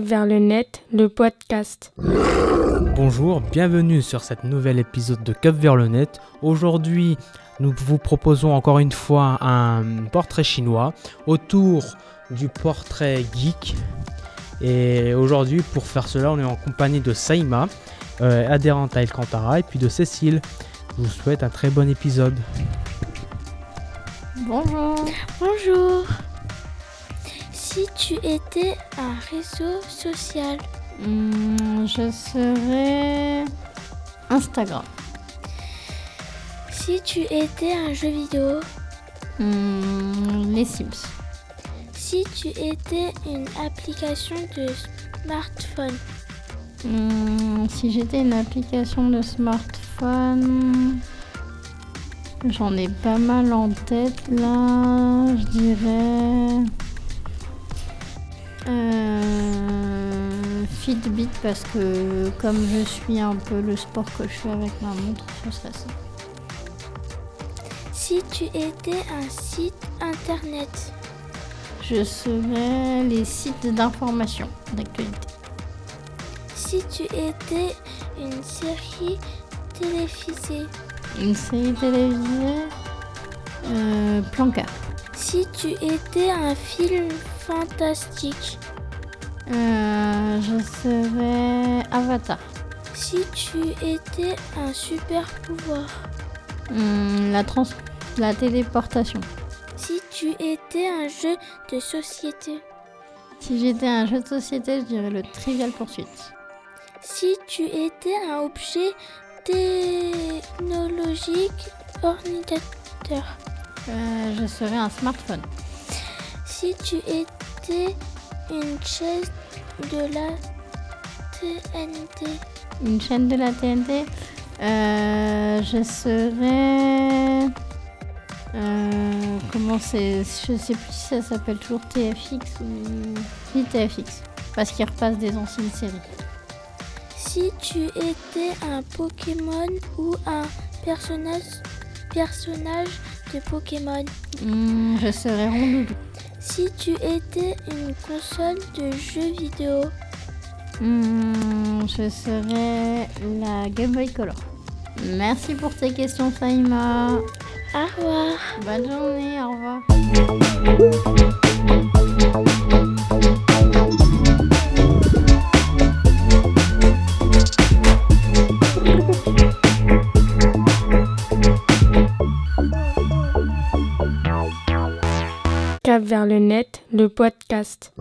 Vers le net, le podcast. Bonjour, bienvenue sur cet nouvel épisode de Cap vers le net. Aujourd'hui, nous vous proposons encore une fois un portrait chinois autour du portrait geek. Et aujourd'hui, pour faire cela, on est en compagnie de Saïma, euh, adhérente à Alcantara, et puis de Cécile. Je vous souhaite un très bon épisode. Bonjour. Bonjour. Si tu étais un réseau social, Hmm, je serai Instagram. si tu étais un jeu vidéo, Hmm, les Sims. Si tu étais une application de smartphone, Hmm, si j'étais une application de smartphone, j'en ai pas mal en tête là. Je dirais euh, Fitbit parce que comme je suis un peu le sport que je fais avec ma montre, ce serait ça. si tu étais un site internet, Je serais les sites d'information d'actualité. si tu étais une série télévisée, Une série télévisée, euh, Planca. si tu étais un film fantastique, Euh, je serais Avatar. si tu étais un super pouvoir, Hmm, la, trans la téléportation. Tu étais un jeu de société, Si j'étais un jeu de société, je dirais le Trivial Pursuit. si tu étais un objet technologique, ordinateur, Euh, je serais un smartphone. si tu étais une chaise de la TNT, Une chaîne de la TNT, euh, je serais... euh, comment c'est Je sais plus si ça s'appelle toujours TFX ou... Oui, TFX. Parce qu'ils repassent des anciennes séries. si tu étais un Pokémon ou un personnage, personnage de Pokémon, Hmm, je serais Rondoudou. si tu étais une console de jeux vidéo, Hmm, je serais la Game Boy Color. Merci pour tes questions, Saïma. Au revoir. Bonne journée, au revoir. Cap vers le net, le podcast.